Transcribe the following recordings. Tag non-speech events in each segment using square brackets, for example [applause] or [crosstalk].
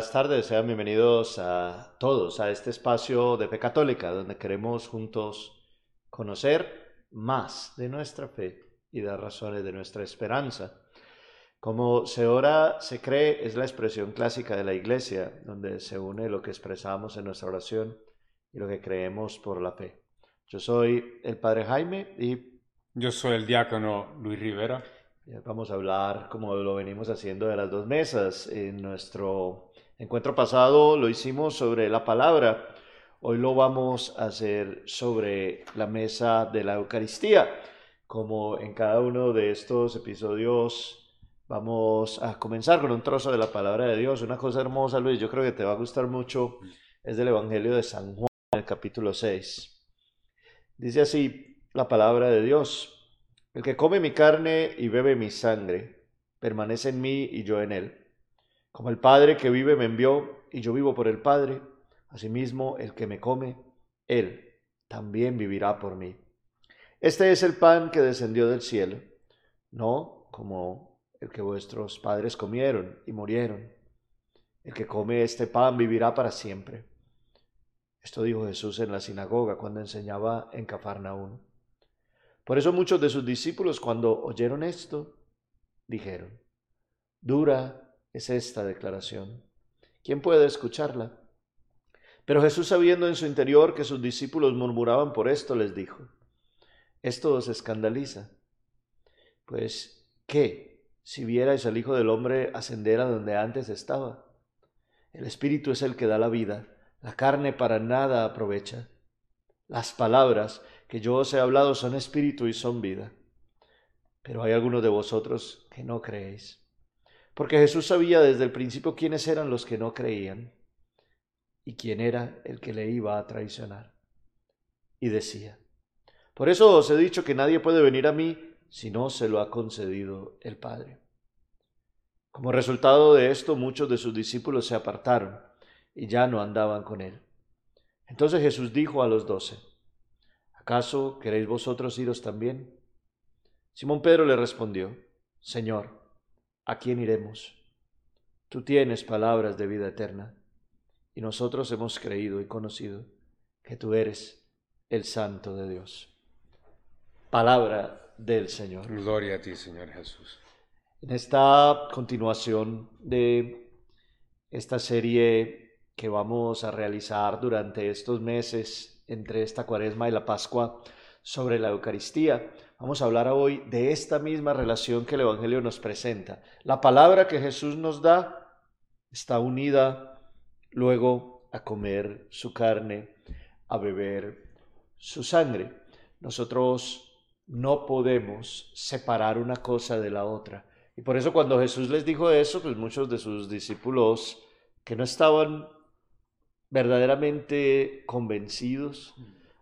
Buenas tardes, sean bienvenidos a todos a este espacio de fe católica donde queremos juntos conocer más de nuestra fe y las razones de nuestra esperanza. Como se ora, se cree es la expresión clásica de la iglesia, donde se une lo que expresamos en nuestra oración y lo que creemos por la fe. Yo soy el Padre Jaime y... Yo soy el diácono Luis Rivera. Vamos a hablar, como lo venimos haciendo, de las dos mesas. En nuestro encuentro pasado lo hicimos sobre la palabra. Hoy lo vamos a hacer sobre la mesa de la Eucaristía. Como en cada uno de estos episodios vamos a comenzar con un trozo de la palabra de Dios. Una cosa hermosa, Luis, yo creo que te va a gustar mucho, es del Evangelio de San Juan, en el capítulo 6. Dice así la palabra de Dios. El que come mi carne y bebe mi sangre, permanece en mí y yo en él. Como el Padre que vive me envió y yo vivo por el Padre, asimismo el que me come, él también vivirá por mí. Este es el pan que descendió del cielo, no como el que vuestros padres comieron y murieron. El que come este pan vivirá para siempre. Esto dijo Jesús en la sinagoga cuando enseñaba en Cafarnaún. Por eso muchos de sus discípulos cuando oyeron esto, dijeron, dura es esta declaración. ¿Quién puede escucharla? Pero Jesús, sabiendo en su interior que sus discípulos murmuraban por esto, les dijo, esto os escandaliza. Pues, ¿qué si vierais al Hijo del Hombre ascender a donde antes estaba? El Espíritu es el que da la vida, la carne para nada aprovecha. Las palabras que yo os he hablado son espíritu y son vida. Pero hay algunos de vosotros que no creéis. Porque Jesús sabía desde el principio quiénes eran los que no creían y quién era el que le iba a traicionar. Y decía, por eso os he dicho que nadie puede venir a mí si no se lo ha concedido el Padre. Como resultado de esto, muchos de sus discípulos se apartaron y ya no andaban con él. Entonces Jesús dijo a los doce, ¿acaso queréis vosotros iros también? Simón Pedro le respondió, Señor, ¿a quién iremos? Tú tienes palabras de vida eterna, y nosotros hemos creído y conocido que tú eres el Santo de Dios. Palabra del Señor. Gloria a ti, Señor Jesús. En esta continuación de esta serie que vamos a realizar durante estos meses entre esta cuaresma y la Pascua sobre la Eucaristía. Vamos a hablar hoy de esta misma relación que el Evangelio nos presenta. La palabra que Jesús nos da está unida luego a comer su carne, a beber su sangre. Nosotros no podemos separar una cosa de la otra. Y por eso cuando Jesús les dijo eso, pues muchos de sus discípulos que no estaban verdaderamente convencidos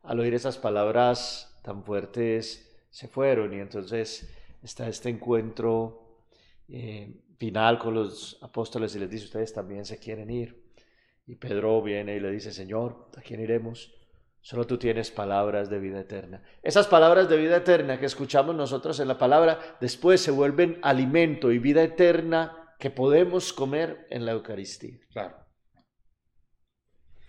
al oír esas palabras tan fuertes se fueron y entonces está este encuentro eh, final con los apóstoles y les dice ustedes también se quieren ir y Pedro viene y le dice Señor ¿a quién iremos? Solo tú tienes palabras de vida eterna. Esas palabras de vida eterna que escuchamos nosotros en la palabra después se vuelven alimento y vida eterna que podemos comer en la Eucaristía. Claro.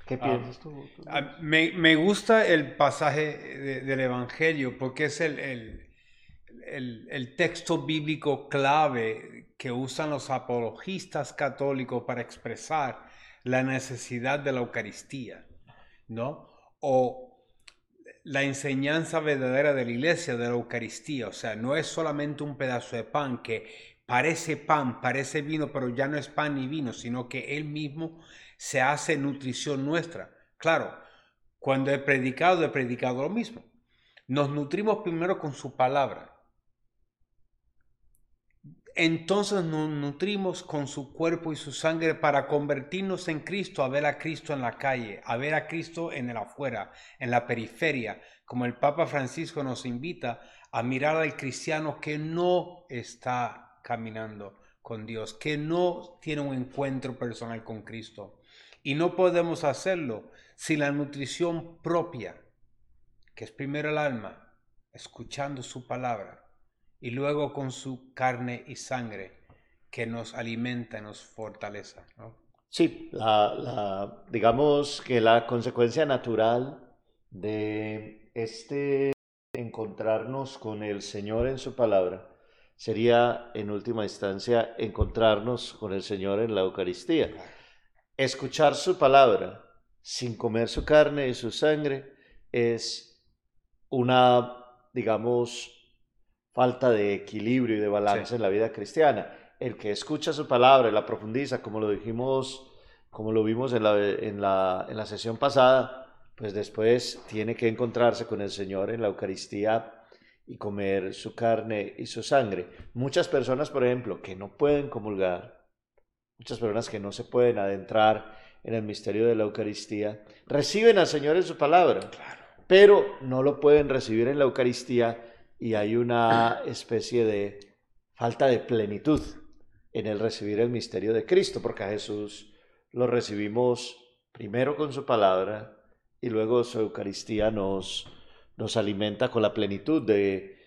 ¿Qué ah, piensas tú? Ah, me, gusta el pasaje del Evangelio porque es el, el, el, texto bíblico clave que usan los apologistas católicos para expresar la necesidad de la Eucaristía, ¿no? O la enseñanza verdadera de la iglesia de la Eucaristía, o sea, no es solamente un pedazo de pan que parece pan, parece vino, pero ya no es pan ni vino, sino que él mismo se hace nutrición nuestra. Claro, cuando he predicado, he predicado lo mismo. Nos nutrimos primero con su palabra. Entonces nos nutrimos con su cuerpo y su sangre para convertirnos en Cristo, a ver a Cristo en la calle, a ver a Cristo en el afuera, en la periferia, como el Papa Francisco nos invita a mirar al cristiano que no está caminando con Dios, que no tiene un encuentro personal con Cristo. Y no podemos hacerlo sin la nutrición propia, que es primero el alma, escuchando su palabra, y luego con su carne y sangre, que nos alimenta y nos fortaleza. Sí, la, digamos que la consecuencia natural de este encontrarnos con el Señor en su palabra sería en última instancia encontrarnos con el Señor en la Eucaristía. Escuchar su palabra sin comer su carne y su sangre es una, digamos, falta de equilibrio y de balance en la vida cristiana. El que escucha su palabra y la profundiza, como lo dijimos, como lo vimos en la, en la, en la sesión pasada, pues después tiene que encontrarse con el Señor en la Eucaristía y comer su carne y su sangre. Muchas personas, por ejemplo, que no pueden comulgar, muchas personas que no se pueden adentrar en el misterio de la Eucaristía, reciben al Señor en su palabra, pero no lo pueden recibir en la Eucaristía y hay una especie de falta de plenitud en el recibir el misterio de Cristo, porque a Jesús lo recibimos primero con su palabra y luego su Eucaristía nos nos alimenta con la plenitud de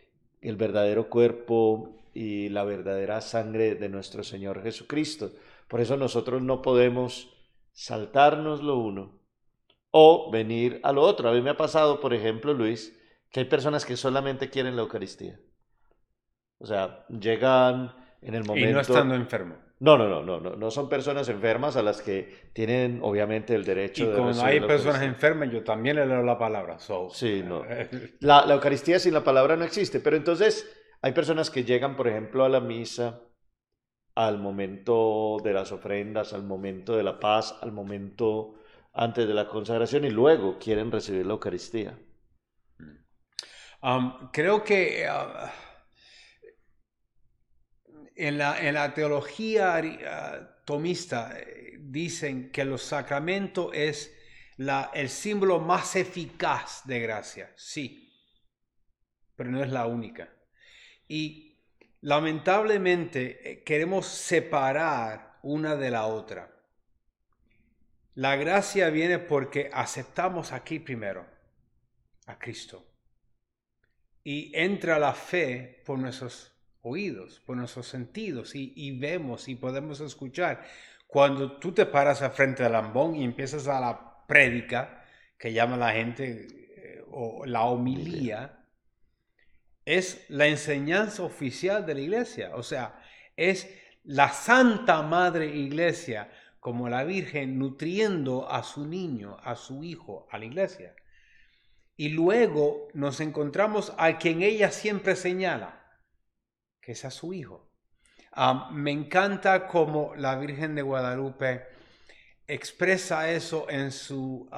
el verdadero cuerpo y la verdadera sangre de nuestro Señor Jesucristo. Por eso nosotros no podemos saltarnos lo uno o venir a lo otro. A mí me ha pasado, por ejemplo, Luis, que hay personas que solamente quieren la Eucaristía. O sea, llegan en el momento... Y no estando enfermo. No, no, no, no, no, no son personas enfermas a las que tienen obviamente el derecho y de cuando hay personas enfermas, yo también le leo la palabra. Sí, no. [laughs] La, la, Eucaristía sin la palabra no existe, pero entonces hay personas que llegan, por ejemplo, a la misa al momento de las ofrendas, al momento de la paz, al momento antes de la consagración y luego quieren recibir la Eucaristía. Um, creo que... Uh, en la, teología ah, tomista eh, dicen que los sacramentos es la, el símbolo más eficaz de gracia, sí, pero no es la única. Y lamentablemente eh, queremos separar una de la otra. La gracia viene porque aceptamos aquí primero a Cristo. Y entra la fe por nuestros oídos, por nuestros sentidos y, vemos y podemos escuchar. Cuando tú te paras al frente del lambón y empiezas a la prédica, que llama la gente, eh, o la homilía, es la enseñanza oficial de la iglesia. O sea, es la Santa Madre Iglesia como la Virgen nutriendo a su niño, a su hijo, a la iglesia. Y luego nos encontramos a quien ella siempre señala, que es a su hijo. me encanta cómo la Virgen de Guadalupe expresa eso en su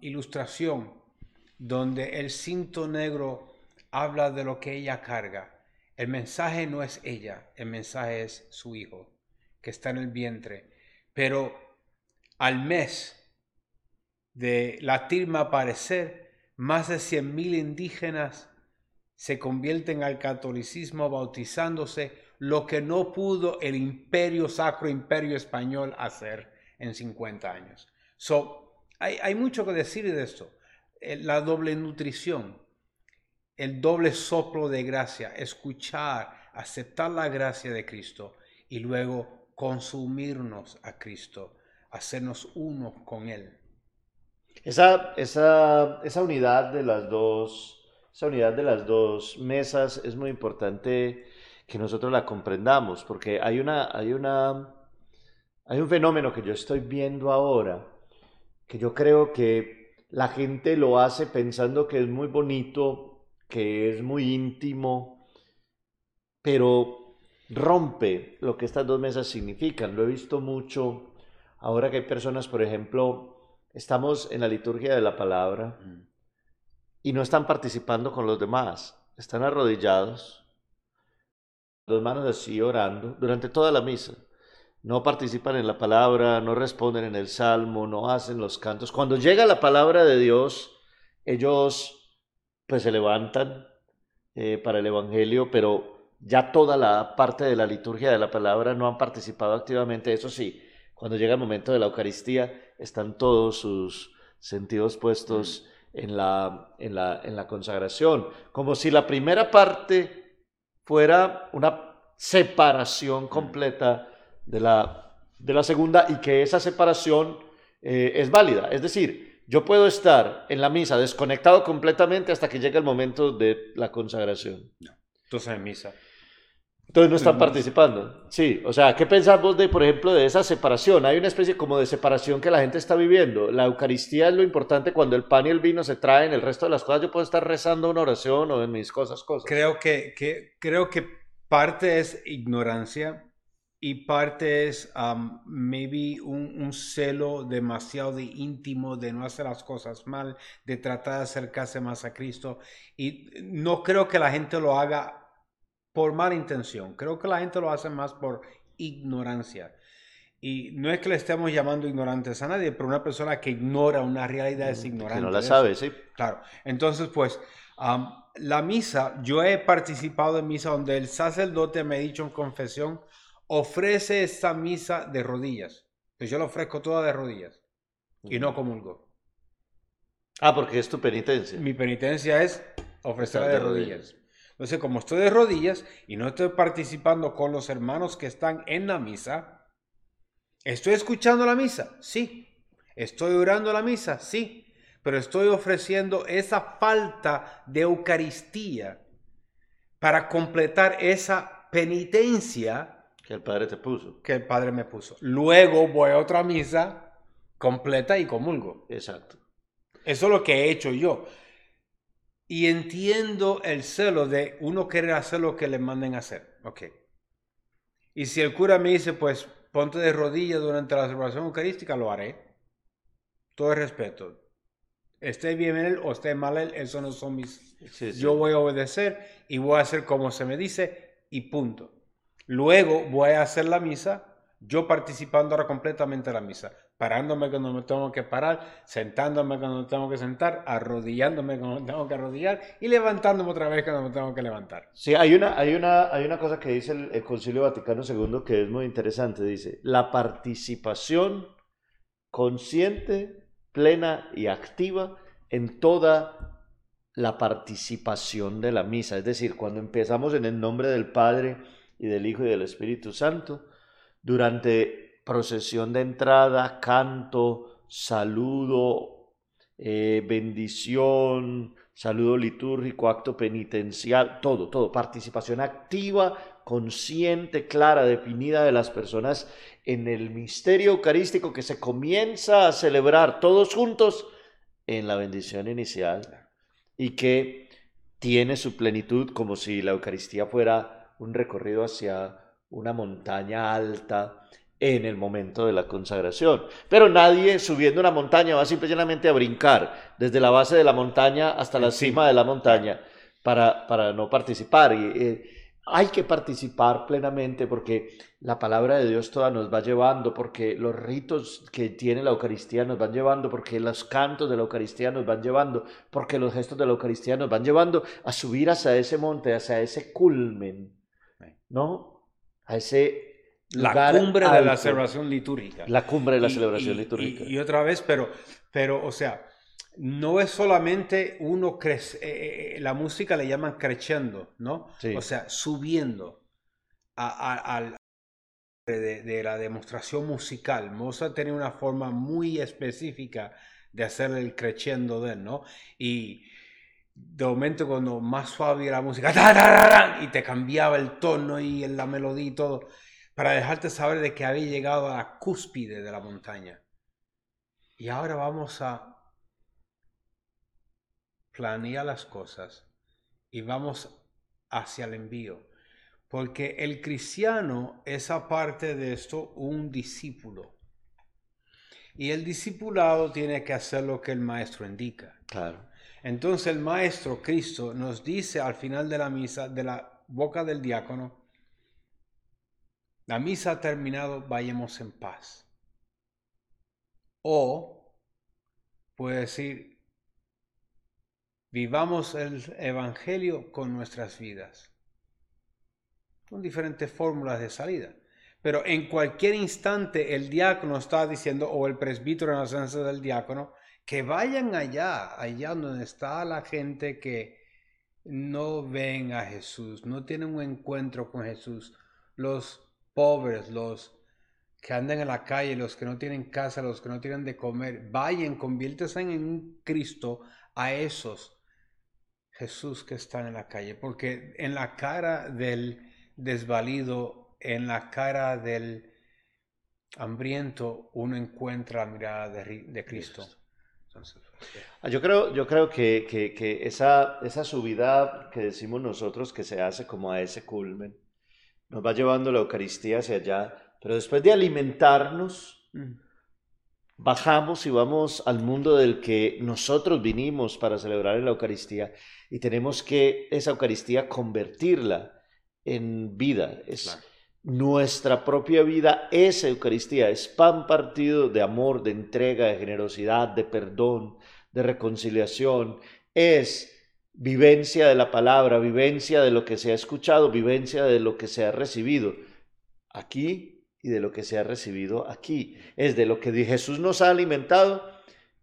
ilustración, donde el cinto negro habla de lo que ella carga. El mensaje no es ella, el mensaje es su hijo, que está en el vientre. Pero al mes de la tilma aparecer, más de 100.000 indígenas se convierten al catolicismo bautizándose, lo que no pudo el imperio, sacro imperio español hacer en 50 años. So, hay, hay mucho que decir de esto. Eh, la doble nutrición, el doble soplo de gracia, escuchar, aceptar la gracia de Cristo y luego consumirnos a Cristo, hacernos uno con Él. Esa, esa, esa unidad de las dos esa unidad de las dos mesas es muy importante que nosotros la comprendamos, porque hay una, hay una, hay un fenómeno que yo estoy viendo ahora, que yo creo que la gente lo hace pensando que es muy bonito, que es muy íntimo, pero rompe lo que estas dos mesas significan. Lo he visto mucho ahora que hay personas, por ejemplo, estamos en la liturgia de la palabra y no están participando con los demás. Están arrodillados, dos manos así orando durante toda la misa. No participan en la palabra, no responden en el salmo, no hacen los cantos. Cuando llega la palabra de Dios, ellos pues se levantan eh, para el Evangelio, pero ya toda la parte de la liturgia de la palabra no han participado activamente. Eso sí, cuando llega el momento de la Eucaristía, están todos sus sentidos puestos mm en la, en la, en la consagración, como si la primera parte fuera una separación completa de la, de la segunda y que esa separación eh, es válida. Es decir, yo puedo estar en la misa desconectado completamente hasta que llegue el momento de la consagración. No. Entonces en misa. Entonces no están participando. Sí, o sea, ¿qué pensás vos de, por ejemplo, de esa separación? Hay una especie como de separación que la gente está viviendo. La Eucaristía es lo importante cuando el pan y el vino se traen, el resto de las cosas yo puedo estar rezando una oración o en mis cosas, cosas. Creo que, que, creo que parte es ignorancia y parte es um, maybe un, un, celo demasiado de íntimo de no hacer las cosas mal, de tratar de acercarse más a Cristo. Y no creo que la gente lo haga por mala intención. Creo que la gente lo hace más por ignorancia. Y no es que le estemos llamando ignorantes a nadie, pero una persona que ignora una realidad es ignorante. Que no la sabe, sí. Claro. Entonces, pues, la misa, yo he participado en misa donde el sacerdote me ha dicho en confesión, ofrece esta misa de rodillas. Pues yo la ofrezco toda de rodillas y no comulgo. Ah, porque es tu penitencia. Mi penitencia es ofrecerla de, rodillas. Entonces, como estoy de rodillas y no estoy participando con los hermanos que están en la misa, ¿estoy escuchando la misa? Sí. ¿Estoy orando la misa? Sí. Pero estoy ofreciendo esa falta de Eucaristía para completar esa penitencia que el Padre te puso. Que el Padre me puso. Luego voy a otra misa completa y comulgo. Exacto. Eso es lo que he hecho yo. Y entiendo el celo de uno querer hacer lo que le manden a hacer. Ok. Y si el cura me dice, pues ponte de rodillas durante la celebración eucarística, lo haré. Todo el respeto. Esté bien él o esté mal él, eso no son mis... Yo voy a obedecer y voy a hacer como se me dice y punto. Luego voy a hacer la misa, yo participando ahora completamente en la misa parándome cuando me tengo que parar, sentándome cuando me tengo que sentar, arrodillándome cuando me tengo que arrodillar y levantándome otra vez cuando me tengo que levantar. Sí, hay una, hay una, hay una cosa que dice el, Concilio Vaticano II que es muy interesante. Dice, la participación consciente, plena y activa en toda la participación de la misa. Es decir, cuando empezamos en el nombre del Padre y del Hijo y del Espíritu Santo, durante procesión de entrada, canto, saludo, eh, bendición, saludo litúrgico, acto penitencial, todo, todo, participación activa, consciente, clara, definida de las personas en el misterio eucarístico que se comienza a celebrar todos juntos en la bendición inicial y que tiene su plenitud como si la Eucaristía fuera un recorrido hacia una montaña alta en el momento de la consagración. Pero nadie subiendo una montaña va simplemente a brincar desde la base de la montaña hasta la cima de la montaña para, para no participar. Y, eh, hay que participar plenamente porque la palabra de Dios toda nos va llevando, porque los ritos que tiene la Eucaristía nos van llevando, porque los cantos de la Eucaristía nos van llevando, porque los gestos de la Eucaristía nos van llevando a subir hacia ese monte, hacia ese culmen, ¿no? A ese la cumbre de la celebración litúrgica. La cumbre de la celebración litúrgica. Y, otra vez, pero, pero, o sea, no es solamente uno crece, eh, eh, la música le llaman crescendo, ¿no? O sea, subiendo al de, de, la demostración musical. Mozart tenía una forma muy específica de hacer el crescendo de él, ¿no? Y de momento cuando más suave era la música, [laughs] y te cambiaba el tono y la melodía y todo para dejarte saber de que había llegado a la cúspide de la montaña. Y ahora vamos a planear las cosas y vamos hacia el envío. Porque el cristiano es aparte de esto un discípulo. Y el discipulado tiene que hacer lo que el maestro indica. Claro. Entonces el maestro Cristo nos dice al final de la misa, de la boca del diácono, la misa ha terminado, vayamos en paz. O puede decir, vivamos el Evangelio con nuestras vidas. Son diferentes fórmulas de salida. Pero en cualquier instante el diácono está diciendo, o el presbítero en la ausencia del diácono, que vayan allá, allá donde está la gente que no ven a Jesús, no tienen un encuentro con Jesús. Los pobres, los que andan en la calle, los que no tienen casa, los que no tienen de comer, vayan, conviértanse en un Cristo a esos Jesús que están en la calle, porque en la cara del desvalido, en la cara del hambriento, uno encuentra la mirada de, Cristo. Yo creo, yo creo que, que, esa, esa subida que decimos nosotros que se hace como a ese culmen, nos va llevando la Eucaristía hacia allá, pero después de alimentarnos, mm. bajamos y vamos al mundo del que nosotros vinimos para celebrar en la Eucaristía y tenemos que esa Eucaristía convertirla en vida. Es, Nuestra propia vida es Eucaristía, es pan partido de amor, de entrega, de generosidad, de perdón, de reconciliación. Es vivencia de la palabra, vivencia de lo que se ha escuchado, vivencia de lo que se ha recibido aquí y de lo que se ha recibido aquí. Es de lo que Jesús nos ha alimentado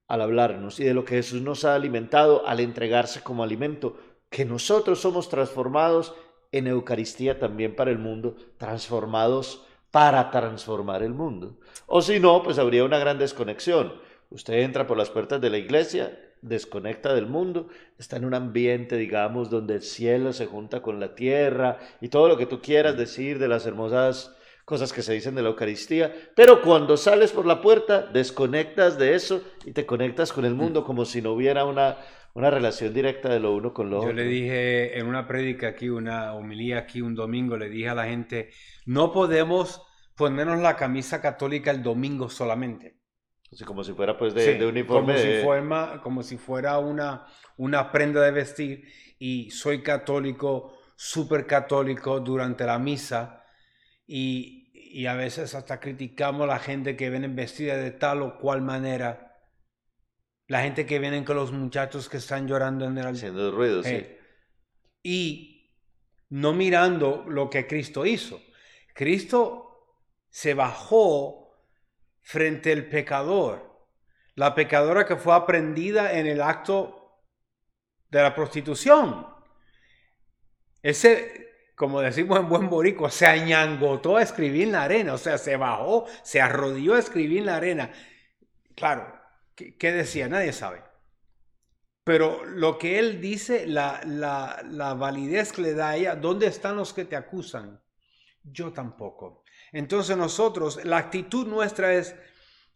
al hablarnos y de lo que Jesús nos ha alimentado al entregarse como alimento, que nosotros somos transformados en Eucaristía también para el mundo, transformados para transformar el mundo. O si no, pues habría una gran desconexión. Usted entra por las puertas de la iglesia, desconecta del mundo, está en un ambiente, digamos, donde el cielo se junta con la tierra y todo lo que tú quieras decir de las hermosas cosas que se dicen de la Eucaristía, pero cuando sales por la puerta, desconectas de eso y te conectas con el mundo como si no hubiera una, una relación directa de lo uno con lo otro. Yo le dije en una prédica aquí, una homilía aquí un domingo, le dije a la gente, no podemos ponernos la camisa católica el domingo solamente. Así como si fuera pues de, uniforme. Como, si fuera, como si fuera una, una prenda de vestir y soy católico, súper católico durante la misa y y a veces hasta criticamos a la gente que viene vestida de tal o cual manera. La gente que viene con los muchachos que están llorando en el... Haciendo ruido, sí. Eh, y no mirando lo que Cristo hizo. Cristo se bajó frente al pecador. La pecadora que fue aprendida en el acto de la prostitución. Ese como decimos en buen borico, se añangotó a escribir en la arena, o sea, se bajó, se arrodilló a escribir en la arena. Claro, ¿qué, decía? Nadie sabe. Pero lo que él dice, la, la, la validez que le da a ella, ¿dónde están los que te acusan? Yo tampoco. Entonces nosotros, la actitud nuestra es,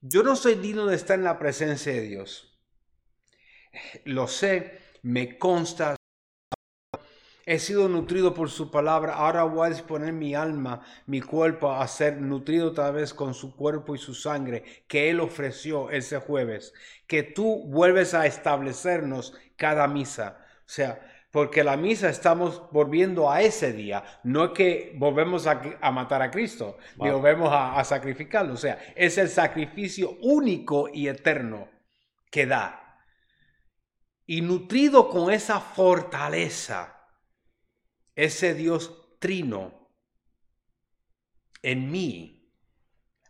yo no soy digno de estar en la presencia de Dios. Lo sé, me consta, He sido nutrido por su palabra, ahora voy a disponer mi alma, mi cuerpo a ser nutrido otra vez con su cuerpo y su sangre que Él ofreció ese jueves. Que tú vuelves a establecernos cada misa. O sea, porque la misa estamos volviendo a ese día, no es que volvemos a, matar a Cristo, ni volvemos a, a sacrificarlo. O sea, es el sacrificio único y eterno que da. Y nutrido con esa fortaleza ese Dios trino en mí,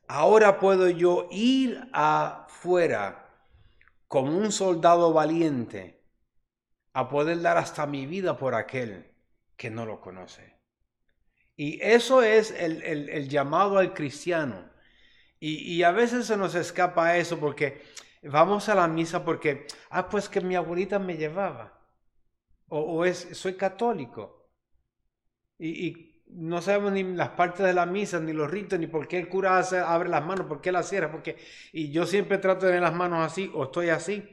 ahora puedo yo ir afuera como un soldado valiente a poder dar hasta mi vida por aquel que no lo conoce. Y eso es el, llamado al cristiano. Y, a veces se nos escapa eso porque vamos a la misa porque, ah, pues que mi abuelita me llevaba. O, o es, soy católico y, no sabemos ni las partes de la misa, ni los ritos, ni por qué el cura abre las manos, por qué las cierra, porque y yo siempre trato de tener las manos así o estoy así.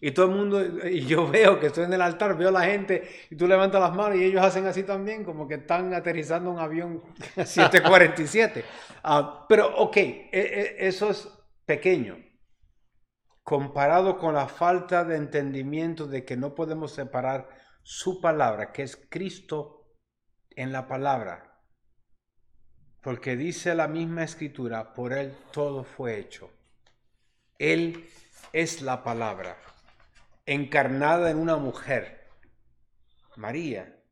Y todo el mundo, y yo [laughs] veo que estoy en el altar, veo a la gente y tú levantas las manos y ellos hacen así también, como que están aterrizando un avión [laughs] 747. Ah, pero ok, e, e, eso es pequeño comparado con la falta de entendimiento de que no podemos separar su palabra, que es Cristo en la palabra, porque dice la misma escritura, por Él todo fue hecho. Él es la palabra, encarnada en una mujer, María,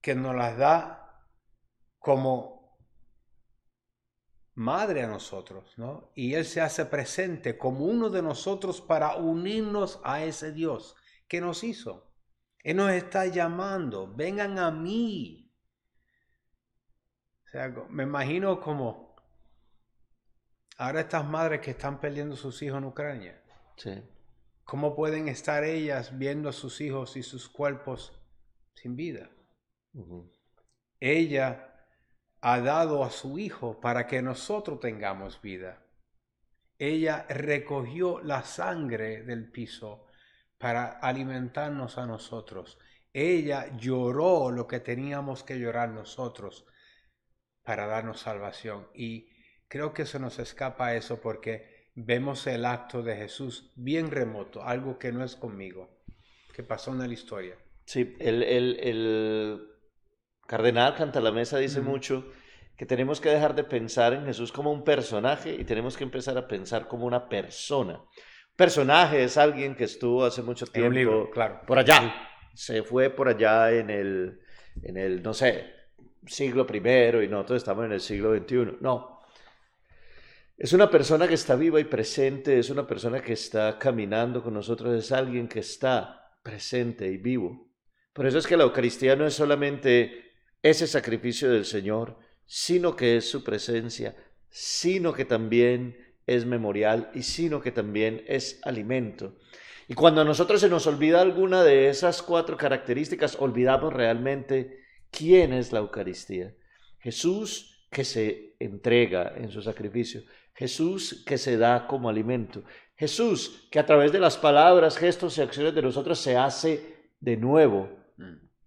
que nos las da como madre a nosotros, ¿no? Y Él se hace presente como uno de nosotros para unirnos a ese Dios que nos hizo. Él nos está llamando, vengan a mí, o sea, me imagino como Ahora estas madres que están perdiendo sus hijos en Ucrania, Sí. ¿cómo pueden estar ellas viendo a sus hijos y sus cuerpos sin vida? Ella ha dado a su hijo para que nosotros tengamos vida. Ella recogió la sangre del piso para alimentarnos a nosotros. Ella lloró lo que teníamos que llorar nosotros para darnos salvación. Y creo que se nos escapa eso porque vemos el acto de Jesús bien remoto, algo que no es conmigo, que pasó en la historia. Sí, el, el, el cardenal Cantalamesa dice mucho que tenemos que dejar de pensar en Jesús como un personaje y tenemos que empezar a pensar como una persona. Personaje es alguien que estuvo hace mucho tiempo un libro, claro. por allá, se fue por allá en el, en el, no sé, siglo primero y nosotros estamos en el siglo XXI. No. Es una persona que está viva y presente, es una persona que está caminando con nosotros, es alguien que está presente y vivo. Por eso es que la Eucaristía no es solamente ese sacrificio del Señor, sino que es su presencia, sino que también es memorial y sino que también es alimento. Y cuando a nosotros se nos olvida alguna de esas cuatro características, olvidamos realmente quién es la Eucaristía. Jesús que se entrega en su sacrificio, Jesús que se da como alimento, Jesús que a través de las palabras, gestos y acciones de nosotros se hace de nuevo,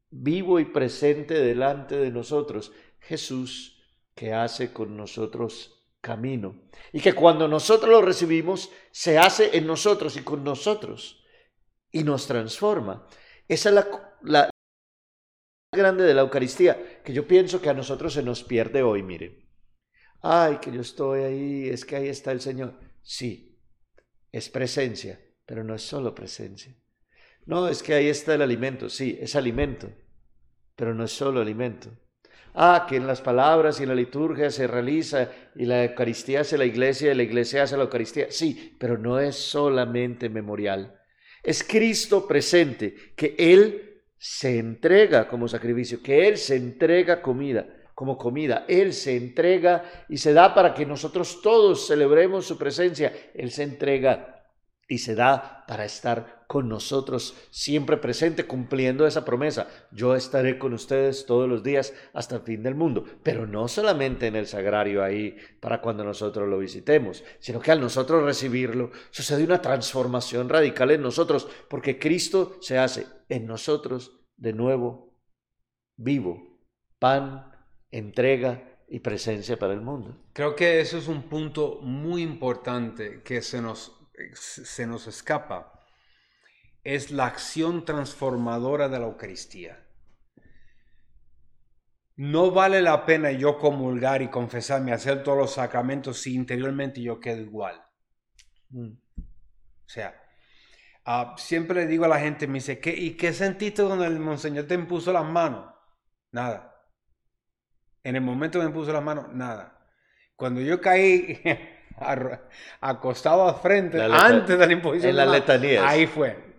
vivo y presente delante de nosotros, Jesús que hace con nosotros camino. Y que cuando nosotros lo recibimos se hace en nosotros y con nosotros y nos transforma. Esa es la, la grande de la Eucaristía que yo pienso que a nosotros se nos pierde hoy, mire. Ay, que yo estoy ahí, es que ahí está el Señor. Sí, es presencia, pero no es solo presencia. No, es que ahí está el alimento, sí, es alimento, pero no es solo alimento. Ah, que en las palabras y en la liturgia se realiza y la Eucaristía hace la iglesia y la iglesia hace la Eucaristía. Sí, pero no es solamente memorial. Es Cristo presente, que Él se entrega como sacrificio, que Él se entrega comida, como comida. Él se entrega y se da para que nosotros todos celebremos su presencia. Él se entrega y se da para estar con nosotros siempre presente, cumpliendo esa promesa. Yo estaré con ustedes todos los días hasta el fin del mundo, pero no solamente en el sagrario ahí para cuando nosotros lo visitemos, sino que al nosotros recibirlo sucede una transformación radical en nosotros, porque Cristo se hace en nosotros de nuevo vivo, pan, entrega y presencia para el mundo. Creo que eso es un punto muy importante que se nos, se nos escapa. Es la acción transformadora de la Eucaristía. No vale la pena yo comulgar y confesarme, hacer todos los sacramentos si interiormente yo quedo igual. Mm. O sea, ah, siempre le digo a la gente, me dice, ¿qué, ¿y qué sentiste cuando el monseñor te impuso las manos? Nada. En el momento que me puso las manos, nada. Cuando yo caí [laughs] acostado al frente, La antes de la imposición en letanías. ahí fue.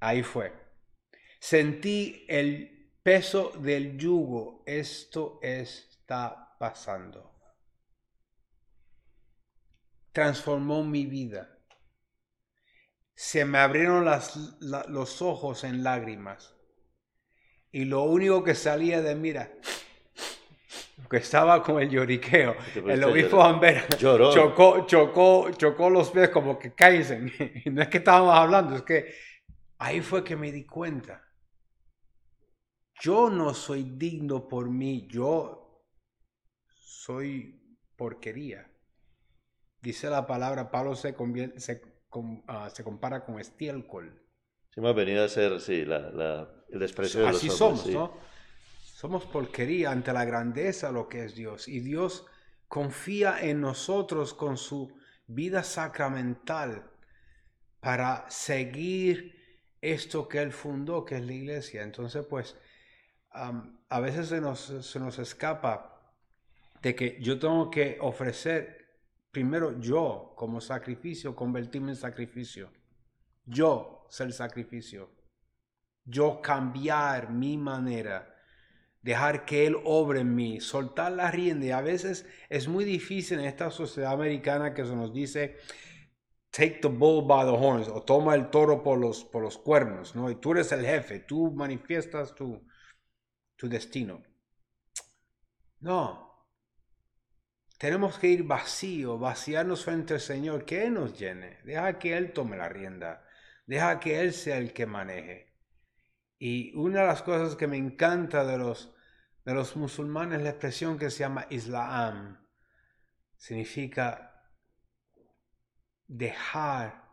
Ahí fue. Sentí el peso del yugo. Esto está pasando. Transformó mi vida. Se me abrieron las- la- los ojos en lágrimas. Y lo único que salía de mí era que estaba con el lloriqueo. El obispo Lloró. chocó, chocó, chocó los pies como que. Y [laughs] no es que estábamos hablando, es que ahí fue que me di cuenta. Yo no soy digno por mí, yo soy porquería. Dice la palabra, Pablo se, se, com- ah, se compara con estiércol. Sí, hemos venido a ser, sí, la, la- el desprecio de los Así hombres, somos, sí. ¿no? Somos porquería ante la grandeza de lo que es Dios. Y Dios confía en nosotros con su vida sacramental para seguir esto que Él fundó, que es la iglesia. Entonces, pues, a veces se nos, se nos escapa de que yo tengo que ofrecer primero yo como sacrificio, convertirme en sacrificio. Yo ser sacrificio. Yo cambiar mi manera dejar que Él obre en mí, soltar la rienda. Y a veces es muy difícil en esta sociedad americana que se nos dice, take the bull by the horns, o toma el toro por los, por los cuernos, ¿no? Y tú eres el jefe, tú manifiestas tu, tu destino. No. Tenemos que ir vacío, vaciarnos frente al Señor, que Él nos llene. Deja que Él tome la rienda. Deja que Él sea el que maneje. Y una de las cosas que me encanta de los, de los musulmanes es la expresión que se llama Islam. Significa dejar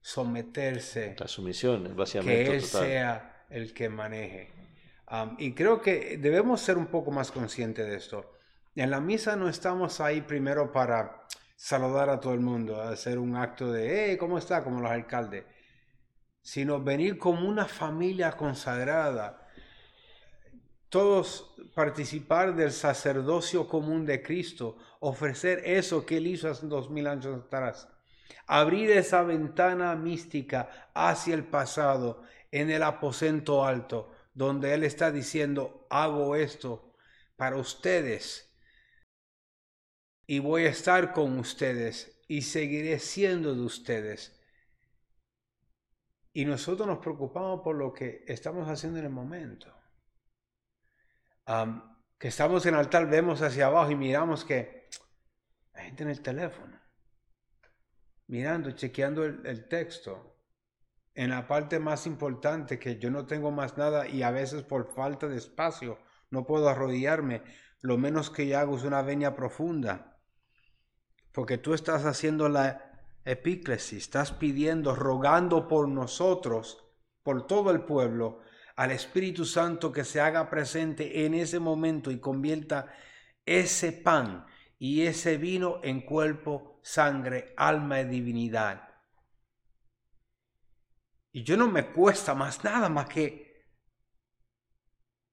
someterse. La sumisión, el Que Él sea el que maneje. y creo que debemos ser un poco más conscientes de esto. En la misa no estamos ahí primero para saludar a todo el mundo, hacer un acto de, hey, ¿cómo está? Como los alcaldes sino venir como una familia consagrada. Todos participar del sacerdocio común de Cristo, ofrecer eso que Él hizo hace dos mil años atrás. Abrir esa ventana mística hacia el pasado en el aposento alto, donde Él está diciendo, hago esto para ustedes y voy a estar con ustedes y seguiré siendo de ustedes y nosotros nos preocupamos por lo que estamos haciendo en el momento. que estamos en altar, vemos hacia abajo y miramos que hay gente en el teléfono, mirando, chequeando el, texto. En la parte más importante, que yo no tengo más nada y a veces por falta de espacio no puedo arrodillarme, lo menos que yo hago es una veña profunda. Porque tú estás haciendo la epíclesis, estás pidiendo, rogando por nosotros, por todo el pueblo, al Espíritu Santo que se haga presente en ese momento y convierta ese pan y ese vino en cuerpo, sangre, alma y divinidad. Y yo no me cuesta más nada más que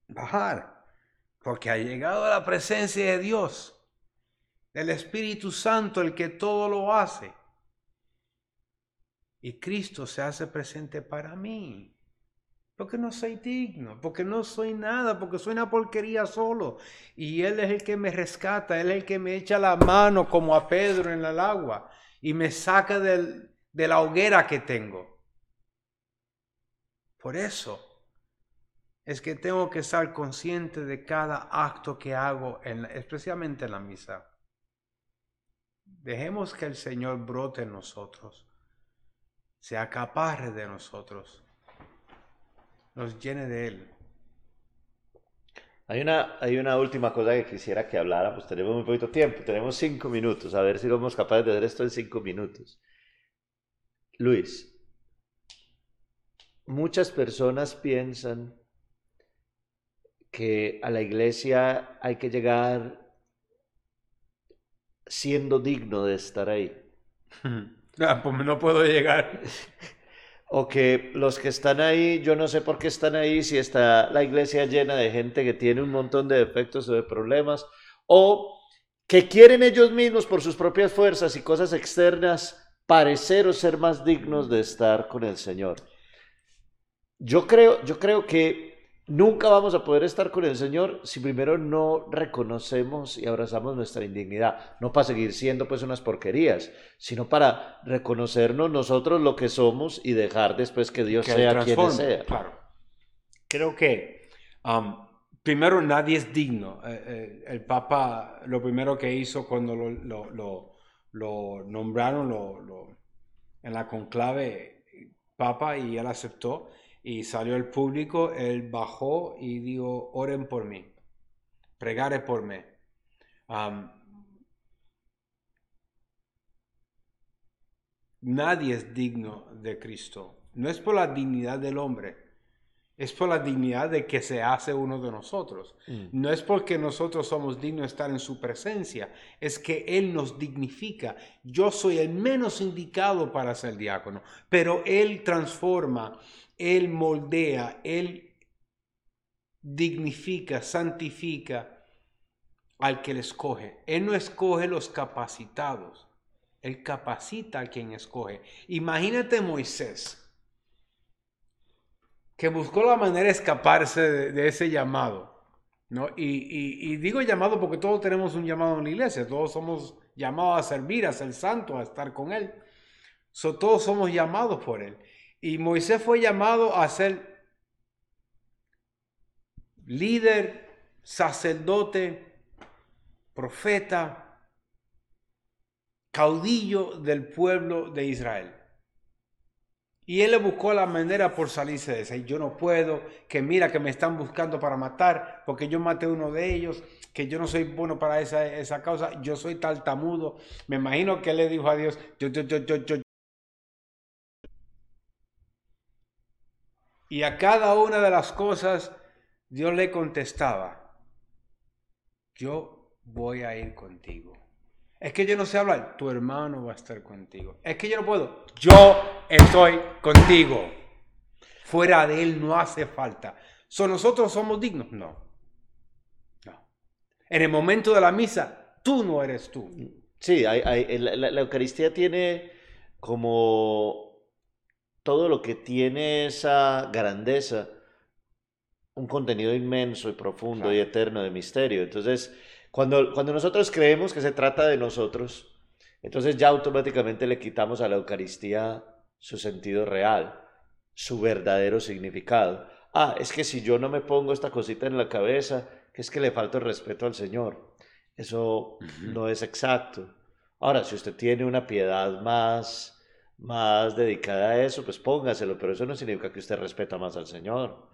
bajar, porque ha llegado la presencia de Dios, del Espíritu Santo, el que todo lo hace. Y Cristo se hace presente para mí. Porque no soy digno, porque no soy nada, porque soy una porquería solo. Y Él es el que me rescata, Él es el que me echa la mano como a Pedro en el agua y me saca de la hoguera que tengo. Por eso es que tengo que estar consciente de cada acto que hago, en, especialmente en la misa. Dejemos que el Señor brote en nosotros se acaparre de nosotros, nos llene de Él. Hay una, hay una última cosa que quisiera que habláramos. Tenemos muy poquito tiempo, tenemos cinco minutos. A ver si somos capaces de hacer esto en cinco minutos. Luis, muchas personas piensan que a la iglesia hay que llegar siendo digno de estar ahí. [laughs] Ah, pues no puedo llegar. [laughs] O que los que están ahí, yo no sé por qué están ahí, si está la iglesia llena de gente que tiene un montón de defectos o de problemas, o que quieren ellos mismos por sus propias fuerzas y cosas externas parecer o ser más dignos de estar con el Señor. Yo creo, yo creo que Nunca vamos a poder estar con el Señor si primero no reconocemos y abrazamos nuestra indignidad, no para seguir siendo pues unas porquerías, sino para reconocernos nosotros lo que somos y dejar después que Dios sea quien sea. Claro. Creo que um, primero nadie es digno. Eh, eh, el Papa lo primero que hizo cuando lo, lo nombraron en la conclave Papa y él aceptó y salió el público, él bajó y dijo, oren por mí, pregare por mí. nadie es digno de Cristo. No es por la dignidad del hombre, es por la dignidad de que se hace uno de nosotros. Mm. No es porque nosotros somos dignos de estar en su presencia, es que Él nos dignifica. Yo soy el menos indicado para ser diácono, pero Él transforma él moldea, Él dignifica, santifica al que le escoge. Él no escoge los capacitados, Él capacita a quien escoge. Imagínate Moisés, que buscó la manera de escaparse de, ese llamado. ¿no? Y, digo llamado porque todos tenemos un llamado en la iglesia, todos somos llamados a servir, a ser santos, a estar con Él. So, todos somos llamados por Él. Y Moisés fue llamado a ser líder, sacerdote, profeta, caudillo del pueblo de Israel. Y él le buscó la manera por salirse de esa. Y yo no puedo, que mira que me están buscando para matar, porque yo maté uno de ellos, que yo no soy bueno para esa, esa causa, yo soy tartamudo. Me imagino que él le dijo a Dios, yo, yo, yo, yo, yo. Y a cada una de las cosas, Dios le contestaba, yo voy a ir contigo. Es que yo no sé hablar, tu hermano va a estar contigo. Es que yo no puedo, yo estoy contigo. Fuera de él no hace falta. ¿Son nosotros somos dignos? No. No. En el momento de la misa, tú no eres tú. Sí, la, Eucaristía tiene como todo lo que tiene esa grandeza, un contenido inmenso y profundo y eterno de misterio. Entonces, cuando, cuando nosotros creemos que se trata de nosotros, entonces ya automáticamente le quitamos a la Eucaristía su sentido real, su verdadero significado. Ah, es que si yo no me pongo esta cosita en la cabeza, que es que le falta el respeto al Señor. Eso no es exacto. Ahora, si usted tiene una piedad más, más dedicada a eso, pues póngaselo, pero eso no significa que usted respeta más al Señor.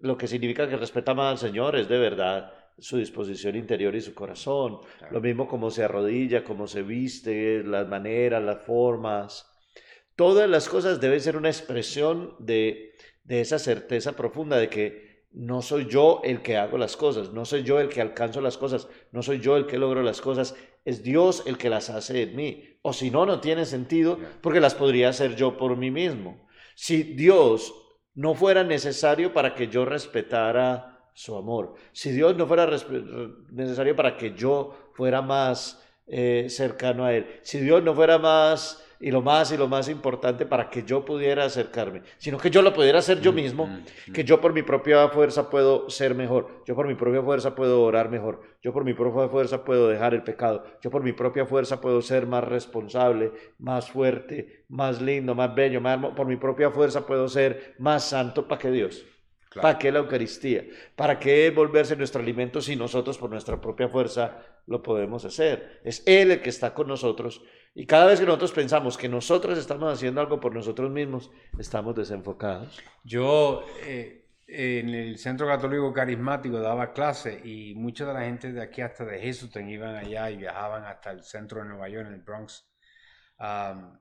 Lo que significa que respeta más al Señor es de verdad su disposición interior y su corazón. Lo mismo como se arrodilla, como se viste, las maneras, las formas. Todas las cosas deben ser una expresión de, de esa certeza profunda de que no soy yo el que hago las cosas, no soy yo el que alcanzo las cosas, no soy yo el que logro las cosas, es Dios el que las hace en mí. O si no, no tiene sentido porque las podría hacer yo por mí mismo. Si Dios no fuera necesario para que yo respetara su amor. Si Dios no fuera necesario para que yo fuera más eh, cercano a Él, si Dios no fuera más y lo más y lo más importante para que yo pudiera acercarme, sino que yo lo pudiera hacer yo mm, mismo, mm, mm. que yo por mi propia fuerza puedo ser mejor, yo por mi propia fuerza puedo orar mejor, yo por mi propia fuerza puedo dejar el pecado, yo por mi propia fuerza puedo ser más responsable, más fuerte, más lindo, más bello, más, por mi propia fuerza puedo ser más santo para que Dios. ¿Para qué la Eucaristía? ¿Para qué volverse nuestro alimento si nosotros por nuestra propia fuerza lo podemos hacer? Es Él el que está con nosotros y cada vez que nosotros pensamos que nosotros estamos haciendo algo por nosotros mismos, estamos desenfocados. Yo eh, en el Centro Católico Carismático daba clase y mucha de la gente de aquí hasta de Houston iban allá y viajaban hasta el centro de Nueva York, en el Bronx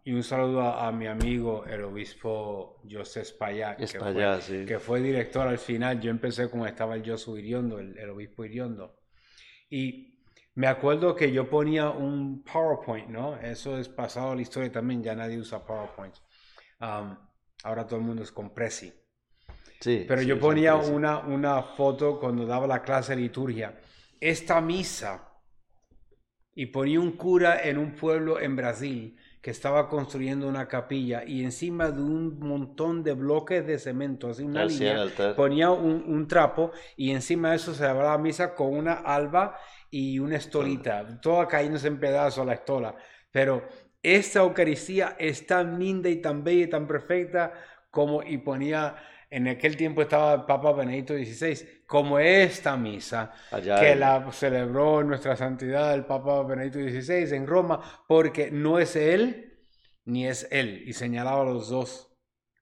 y un saludo a, mi amigo el obispo José Espaillat, que, fue, que fue director al final. Yo empecé como estaba el Josu Iriondo, el, obispo Iriondo. Y me acuerdo que yo ponía un PowerPoint, ¿no? Eso es pasado a la historia también, ya nadie usa PowerPoint. ahora todo el mundo es con Prezi. Sí, Pero yo ponía una, una foto cuando daba la clase de liturgia. Esta misa, y ponía un cura en un pueblo en Brasil que estaba construyendo una capilla y encima de un montón de bloques de cemento, así una línea, ponía un, trapo y encima de eso se la misa con una alba y una estolita, toda cayéndose en pedazos la estola. Pero esta Eucaristía es tan linda y tan bella y tan perfecta como, y ponía, en aquel tiempo estaba el Papa Benedicto XVI, como esta misa que la celebró nuestra santidad el Papa Benedicto XVI en Roma, porque no es él ni es él, y señalaba a los dos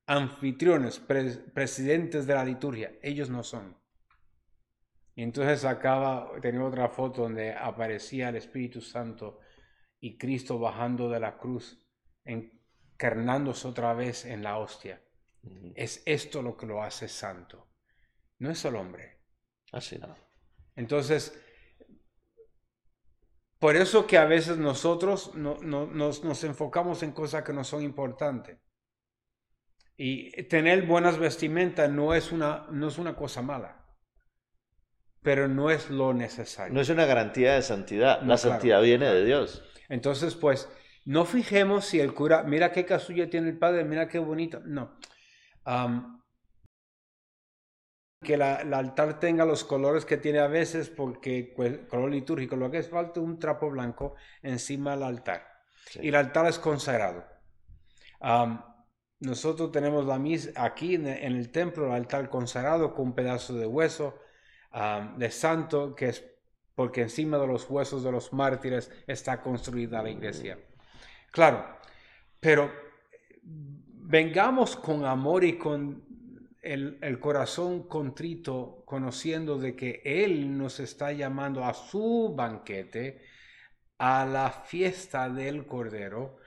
anfitriones, presidentes de la liturgia, ellos no son. Y entonces acaba, tenía otra foto donde aparecía el Espíritu Santo y Cristo bajando de la cruz, encarnándose otra vez en la hostia. Es esto lo que lo hace santo. No es el hombre. Así no. Entonces, por eso que a veces nosotros no, nos, enfocamos en cosas que no son importantes. Y tener buenas vestimentas no es una, no es una cosa mala, pero no es lo necesario. No es una garantía de santidad, la santidad viene de Dios. Entonces, pues, no fijemos si el cura, mira qué casulla tiene el padre, mira qué bonito. No que la, el altar tenga los colores que tiene a veces, porque el color litúrgico, lo que es falta un trapo blanco encima del altar. Y el altar es consagrado. nosotros tenemos la mis aquí en, el templo, el altar consagrado con un pedazo de hueso de santo, que es porque encima de los huesos de los mártires está construida la iglesia. Claro, pero vengamos con amor y con el, corazón contrito, conociendo de que Él nos está llamando a su banquete, a la fiesta del Cordero,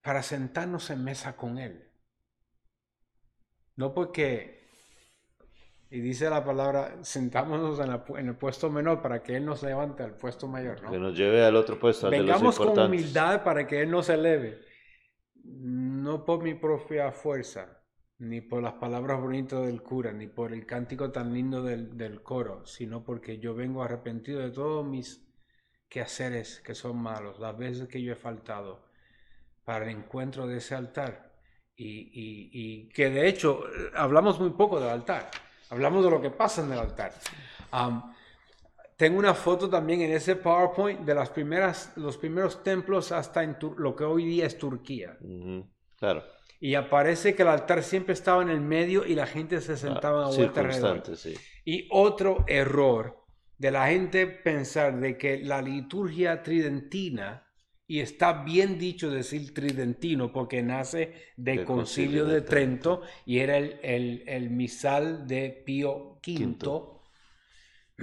para sentarnos en mesa con Él. No porque, y dice la palabra, sentámonos en, el puesto menor para que Él nos levante al puesto mayor. Que nos lleve al otro puesto. Vengamos con humildad para que Él nos eleve, no por mi propia fuerza ni por las palabras bonitas del cura, ni por el cántico tan lindo del, coro, sino porque yo vengo arrepentido de todos mis quehaceres que son malos, las veces que yo he faltado para el encuentro de ese altar. Y, que de hecho hablamos muy poco del altar, hablamos de lo que pasa en el altar. Tengo una foto también en ese PowerPoint de las primeras, los primeros templos hasta en lo que hoy día es Turquía. Claro y aparece que el altar siempre estaba en el medio y la gente se sentaba a vuelta alrededor. Y otro error de la gente pensar de que la liturgia tridentina, y está bien dicho decir tridentino porque nace del concilio, de, Trento, y era el, misal de Pío V,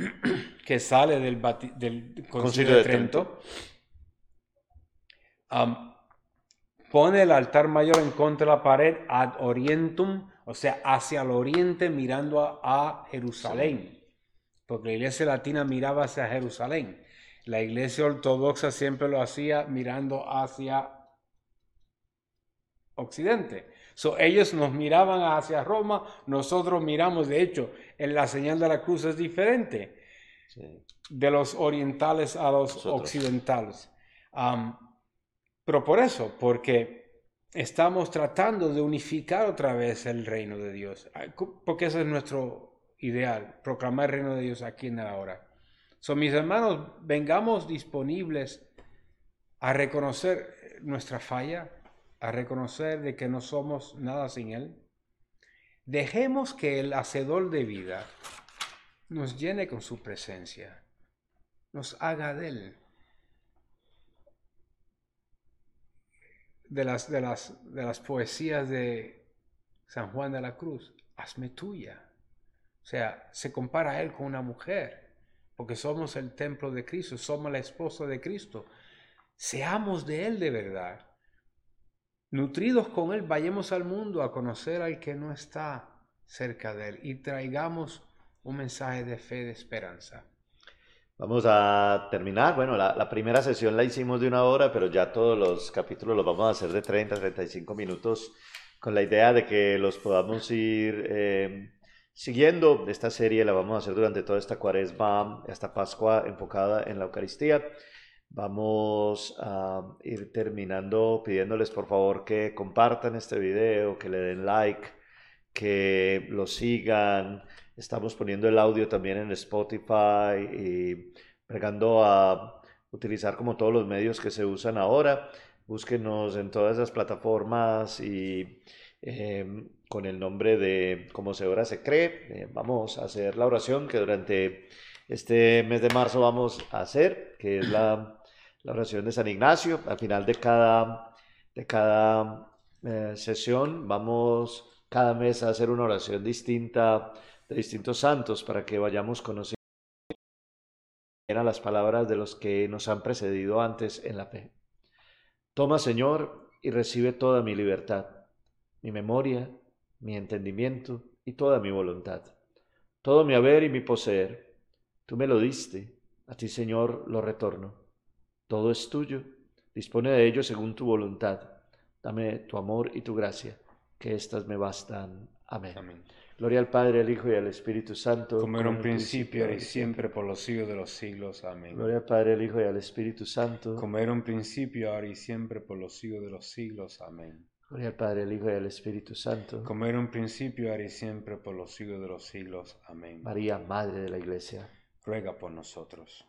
[clears throat] que sale del, concilio, de, Trento pone el altar mayor en contra de la pared ad orientum, o sea, hacia el oriente mirando a, Jerusalén, porque la iglesia latina miraba hacia Jerusalén. La iglesia ortodoxa siempre lo hacía mirando hacia occidente. So, ellos nos miraban hacia Roma, nosotros miramos, de hecho, la señal de la cruz es diferente de los orientales a los occidentales. Pero por eso, porque estamos tratando de unificar otra vez el reino de Dios, porque ese es nuestro ideal, proclamar el reino de Dios aquí en la hora. So, mis hermanos, vengamos disponibles a reconocer nuestra falla, a reconocer de que no somos nada sin Él. Dejemos que el hacedor de vida nos llene con su presencia, nos haga de Él de las, de las, de las poesías de San Juan de la Cruz, hazme tuya. O sea, se compara a él con una mujer, porque somos el templo de Cristo, somos la esposa de Cristo. Seamos de Él de verdad. Nutridos con Él, vayamos al mundo a conocer al que no está cerca de Él y traigamos un mensaje de fe, de esperanza. Vamos a terminar. Bueno, la, primera sesión la hicimos de una hora, pero ya todos los capítulos los vamos a hacer de 30, 35 minutos, con la idea de que los podamos ir eh, siguiendo. Esta serie la vamos a hacer durante toda esta cuaresma, esta Pascua enfocada en la Eucaristía. Vamos a ir terminando pidiéndoles por favor que compartan este video, que le den like, que lo sigan Estamos poniendo el audio también en Spotify y pregando a utilizar como todos los medios que se usan ahora. Búsquenos en todas esas plataformas y em, con el nombre de Como se ora se cree. Eh, vamos a hacer la oración que durante este mes de marzo vamos a hacer, que es la, oración de San Ignacio. Al final de cada, de cada eh, sesión vamos cada mes a hacer una oración distinta de distintos santos para que vayamos conociendo las palabras de los que nos han precedido antes en la fe. Toma, Señor, y recibe toda mi libertad, mi memoria, mi entendimiento y toda mi voluntad, todo mi haber y mi poseer. Tú me lo diste, a ti, Señor, lo retorno. Todo es tuyo, dispone de ello según tu voluntad. Dame tu amor y tu gracia, que éstas me bastan. Amén. Amén. Gloria al Padre, al Hijo y al Espíritu Santo. Como era un principio, y siempre, por los siglos de los siglos. Amén. Gloria al Padre, al Hijo y al Espíritu Santo. Como era un principio, ahora y siempre, por los siglos de los siglos. Amén. Gloria al Padre, al Hijo y al Espíritu Santo. Como era un principio, ahora y siempre, por los siglos de los siglos. Amén. María, Madre de la Iglesia. Ruega por nosotros.